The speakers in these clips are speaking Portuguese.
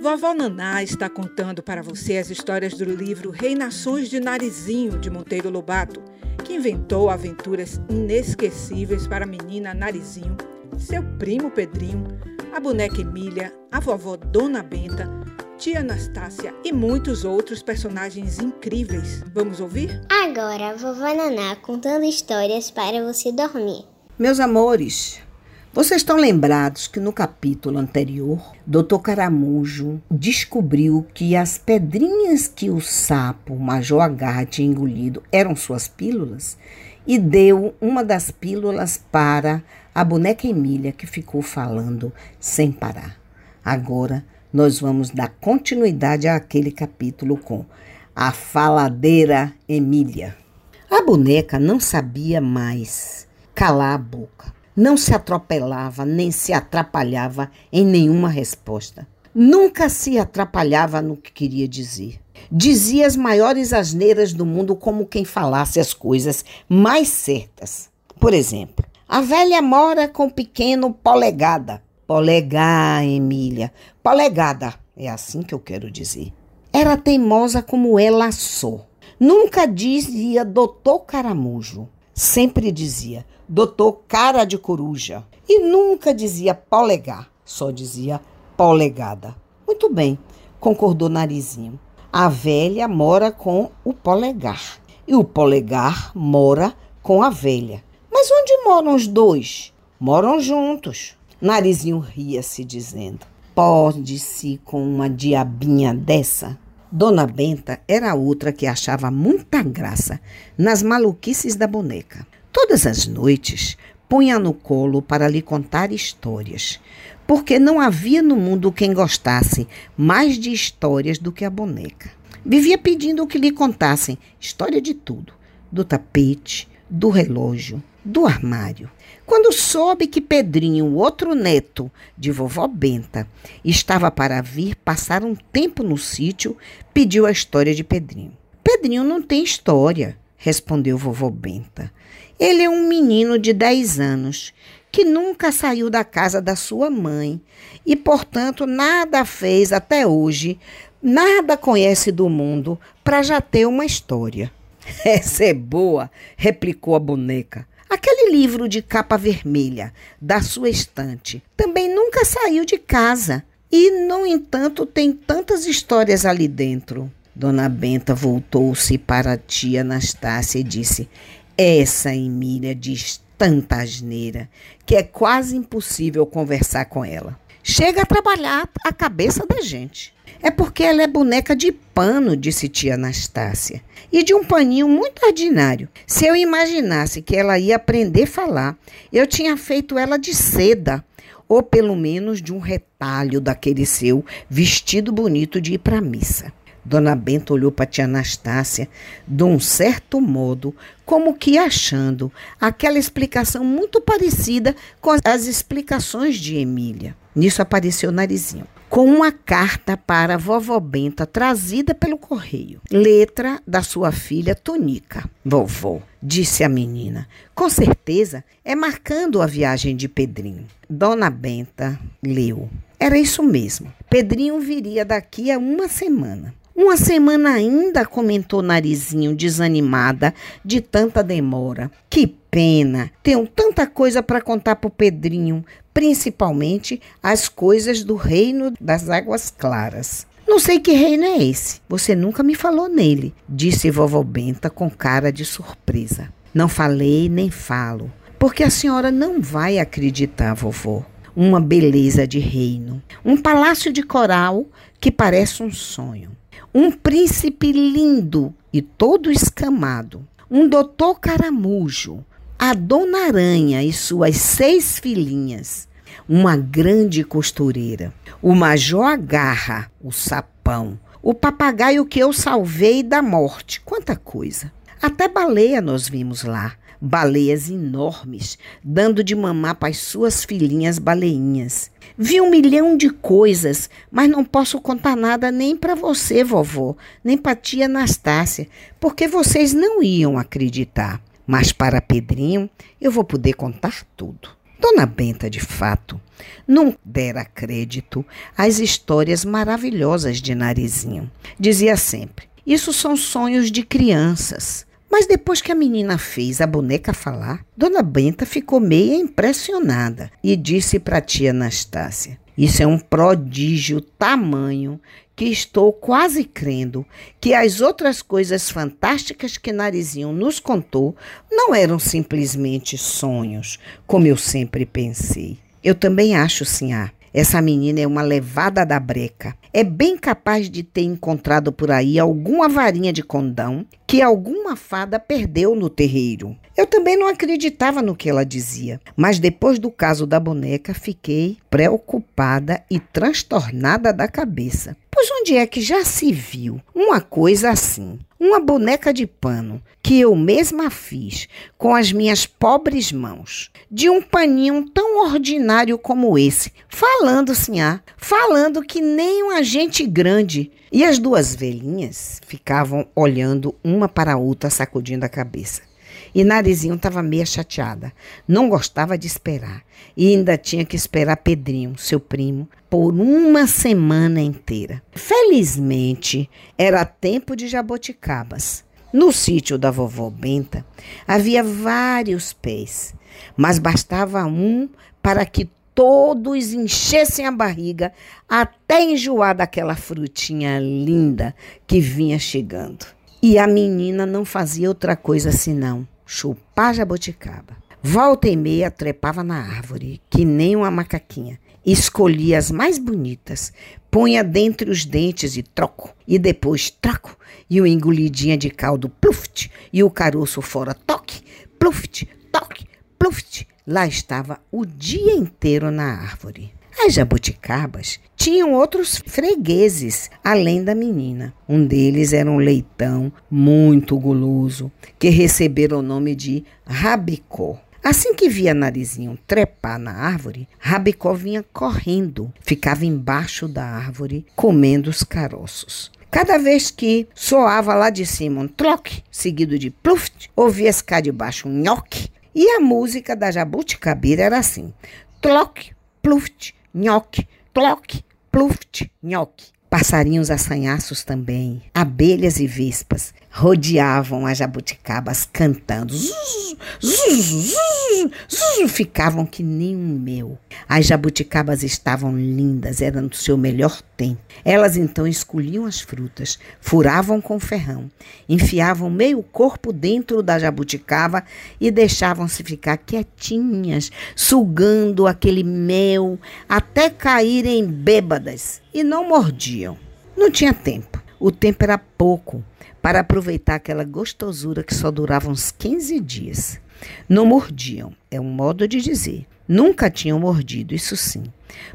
Vovó Naná está contando para você as histórias do livro Reinações de Narizinho, de Monteiro Lobato, que inventou aventuras inesquecíveis para a menina Narizinho, seu primo Pedrinho, a boneca Emília, a vovó Dona Benta, tia Anastácia e muitos outros personagens incríveis. Vamos ouvir? Agora, a vovó Naná contando histórias para você dormir. Meus amores, vocês estão lembrados que no capítulo anterior, Dr. Caramujo descobriu que as pedrinhas que o sapo Major Agarra tinha engolido eram suas pílulas e deu uma das pílulas para a boneca Emília, que ficou falando sem parar. Agora nós vamos dar continuidade àquele capítulo com a faladeira Emília. A boneca não sabia mais calar a boca não se atropelava nem se atrapalhava em nenhuma resposta. Nunca se atrapalhava no que queria dizer. Dizia as maiores asneiras do mundo como quem falasse as coisas mais certas. Por exemplo, a velha mora com pequeno polegada. Polegar, Emília. Polegada. É assim que eu quero dizer. Era teimosa como ela só. Nunca dizia doutor Caramujo. Sempre dizia doutor cara de coruja. E nunca dizia polegar, só dizia polegada. Muito bem, concordou Narizinho. A velha mora com o polegar e o polegar mora com a velha. Mas onde moram os dois? Moram juntos. Narizinho ria-se, dizendo: Pode-se com uma diabinha dessa? Dona Benta era outra que achava muita graça nas maluquices da boneca. Todas as noites punha no colo para lhe contar histórias, porque não havia no mundo quem gostasse mais de histórias do que a boneca. Vivia pedindo que lhe contassem história de tudo: do tapete, do relógio, do armário. Quando soube que Pedrinho, o outro neto de vovó Benta, estava para vir passar um tempo no sítio, pediu a história de Pedrinho. Pedrinho não tem história, respondeu vovó Benta. Ele é um menino de 10 anos que nunca saiu da casa da sua mãe e, portanto, nada fez até hoje, nada conhece do mundo para já ter uma história. Essa é boa, replicou a boneca. Aquele livro de capa vermelha da sua estante também nunca saiu de casa e, no entanto, tem tantas histórias ali dentro. Dona Benta voltou-se para a tia Anastácia e disse: essa Emília diz tanta asneira que é quase impossível conversar com ela. Chega a trabalhar a cabeça da gente. É porque ela é boneca de pano, disse tia Anastácia, e de um paninho muito ordinário. Se eu imaginasse que ela ia aprender a falar, eu tinha feito ela de seda, ou pelo menos de um retalho daquele seu vestido bonito de ir para a missa. Dona Benta olhou para tia Anastácia de um certo modo, como que achando aquela explicação muito parecida com as explicações de Emília. Nisso apareceu o Narizinho, com uma carta para a vovó Benta trazida pelo correio. Letra da sua filha Tonica. Vovó, disse a menina, com certeza é marcando a viagem de Pedrinho. Dona Benta leu. Era isso mesmo. Pedrinho viria daqui a uma semana. Uma semana ainda, comentou Narizinho, desanimada de tanta demora. Que pena! Tenho tanta coisa para contar pro Pedrinho, principalmente as coisas do reino das águas claras. Não sei que reino é esse. Você nunca me falou nele, disse vovó Benta com cara de surpresa. Não falei nem falo, porque a senhora não vai acreditar, vovó. Uma beleza de reino, um palácio de coral que parece um sonho um príncipe lindo e todo escamado, um doutor caramujo, a dona Aranha e suas seis filhinhas, uma grande costureira, o major Agarra, o sapão, o papagaio que eu salvei da morte, quanta coisa. Até baleia nós vimos lá, baleias enormes, dando de mamar para as suas filhinhas baleinhas. Vi um milhão de coisas, mas não posso contar nada nem para você, vovó, nem para tia Anastácia, porque vocês não iam acreditar. Mas para Pedrinho, eu vou poder contar tudo. Dona Benta, de fato, não dera crédito às histórias maravilhosas de Narizinho. Dizia sempre: Isso são sonhos de crianças. Mas depois que a menina fez a boneca falar, Dona Benta ficou meio impressionada e disse para a tia Anastácia: Isso é um prodígio tamanho que estou quase crendo que as outras coisas fantásticas que Narizinho nos contou não eram simplesmente sonhos, como eu sempre pensei. Eu também acho, Sinhá. Essa menina é uma levada da breca. É bem capaz de ter encontrado por aí alguma varinha de condão que alguma fada perdeu no terreiro. Eu também não acreditava no que ela dizia, mas depois do caso da boneca fiquei preocupada e transtornada da cabeça. Pois onde é que já se viu uma coisa assim? Uma boneca de pano que eu mesma fiz com as minhas pobres mãos, de um paninho tão ordinário como esse, falando assim, ah, falando que nem um agente grande. E as duas velhinhas ficavam olhando uma para a outra, sacudindo a cabeça. E Narizinho estava meio chateada. Não gostava de esperar. E ainda tinha que esperar Pedrinho, seu primo, por uma semana inteira. Felizmente, era tempo de jaboticabas. No sítio da vovó Benta havia vários pés, mas bastava um para que todos enchessem a barriga até enjoar daquela frutinha linda que vinha chegando. E a menina não fazia outra coisa senão chupar jabuticaba. Volta e meia trepava na árvore, que nem uma macaquinha. Escolhia as mais bonitas, punha dentre os dentes e troco, e depois troco, e o engolidinha de caldo pluft, e o caroço fora toque, pluft, toque, pluft. Lá estava o dia inteiro na árvore. As jabuticabas tinham outros fregueses além da menina. Um deles era um leitão muito guloso, que recebera o nome de Rabicó. Assim que via Narizinho trepar na árvore, Rabicó vinha correndo, ficava embaixo da árvore, comendo os caroços. Cada vez que soava lá de cima um troque, seguido de pluft, ouvia-se cá de baixo um nhoque. E a música da jabuticabira era assim: troque, pluft, nhoque, cloque, pluft, nhoque. Passarinhos assanhaços também, abelhas e vespas rodeavam as jabuticabas cantando. Zzz, zzz, zzz, ficavam que nem um meu. As jabuticabas estavam lindas, eram do seu melhor tempo. Elas então escolhiam as frutas, furavam com ferrão, enfiavam meio corpo dentro da jabuticaba e deixavam-se ficar quietinhas, sugando aquele mel até caírem bêbadas e não mordiam. Não tinha tempo. O tempo era pouco para aproveitar aquela gostosura que só durava uns 15 dias. Não mordiam, é um modo de dizer. Nunca tinham mordido, isso sim.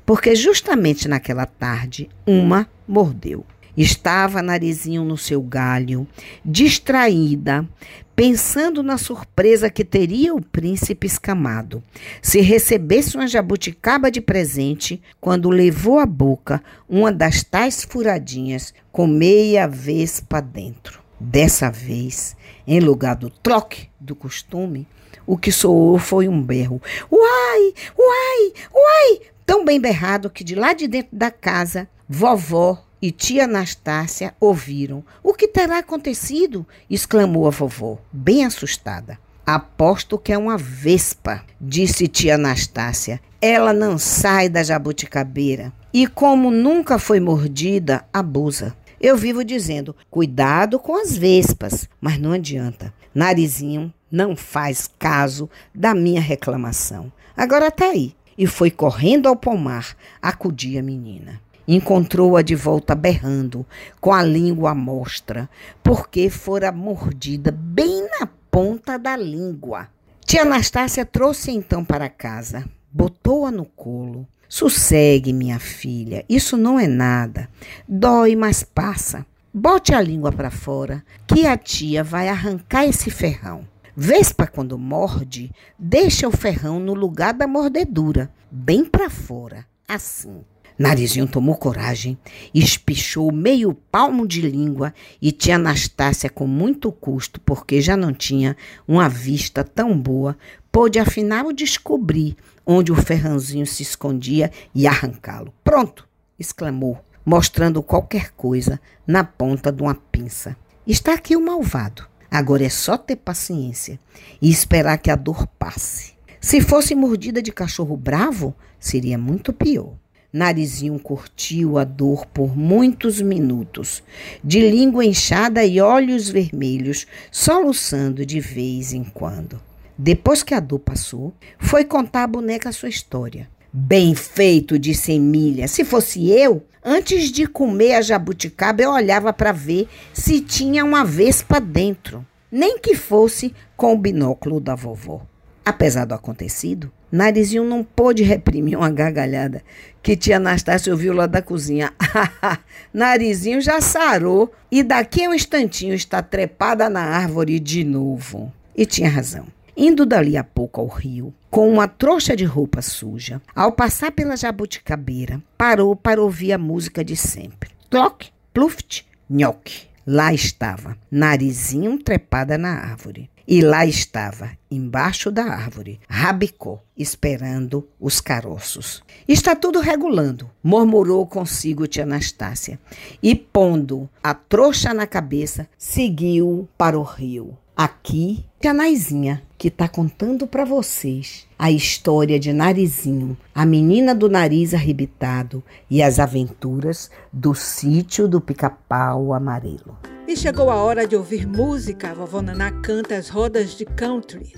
Porque justamente naquela tarde, uma mordeu. Estava narizinho no seu galho, distraída, pensando na surpresa que teria o príncipe escamado se recebesse uma jabuticaba de presente quando levou à boca uma das tais furadinhas com meia vespa dentro. Dessa vez, em lugar do troque do costume, o que soou foi um berro. Uai, uai, uai! Tão bem berrado que de lá de dentro da casa, vovó e tia Anastácia ouviram. O que terá acontecido? exclamou a vovó, bem assustada. Aposto que é uma vespa, disse tia Anastácia. Ela não sai da jabuticabeira e, como nunca foi mordida, abusa. Eu vivo dizendo: cuidado com as vespas, mas não adianta. Narizinho não faz caso da minha reclamação. Agora tá aí. E foi correndo ao pomar acudir a menina. Encontrou-a de volta berrando, com a língua à mostra, porque fora mordida bem na ponta da língua. Tia Anastácia trouxe então para casa, botou-a no colo. Sossegue, minha filha, isso não é nada. Dói, mas passa. Bote a língua para fora, que a tia vai arrancar esse ferrão. Vespa, quando morde, deixa o ferrão no lugar da mordedura, bem para fora, assim. Narizinho tomou coragem, espichou meio palmo de língua e tia Anastácia, com muito custo, porque já não tinha uma vista tão boa, pôde afinal descobrir onde o ferranzinho se escondia e arrancá-lo. Pronto! exclamou, mostrando qualquer coisa na ponta de uma pinça. Está aqui o malvado. Agora é só ter paciência e esperar que a dor passe. Se fosse mordida de cachorro bravo, seria muito pior. Narizinho curtiu a dor por muitos minutos, de língua inchada e olhos vermelhos, soluçando de vez em quando. Depois que a dor passou, foi contar à boneca a sua história. Bem feito, disse Emília. Se fosse eu, antes de comer a jabuticaba, eu olhava para ver se tinha uma vespa dentro, nem que fosse com o binóculo da vovó. Apesar do acontecido, Narizinho não pôde reprimir uma gargalhada que tia Anastácia ouviu lá da cozinha. Narizinho já sarou e daqui a um instantinho está trepada na árvore de novo. E tinha razão. Indo dali a pouco ao rio, com uma trouxa de roupa suja, ao passar pela jabuticabeira, parou para ouvir a música de sempre. Clock, pluft, nhoque. Lá estava, narizinho trepada na árvore. E lá estava, embaixo da árvore, Rabicó, esperando os caroços. Está tudo regulando, murmurou consigo tia Anastácia. E pondo a trouxa na cabeça, seguiu para o rio. Aqui, tia Naizinha, que está contando para vocês a história de Narizinho, a menina do nariz arrebitado e as aventuras do sítio do pica-pau amarelo. E chegou a hora de ouvir música. A vovó Naná canta as rodas de country.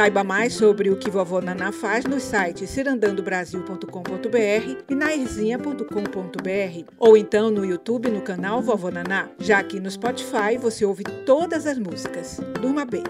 Saiba mais sobre o que vovó Naná faz nos sites cirandandobrasil.com.br e nairzinha.com.br ou então no YouTube no canal Vovó Naná. Já aqui no Spotify você ouve todas as músicas. Durma bem.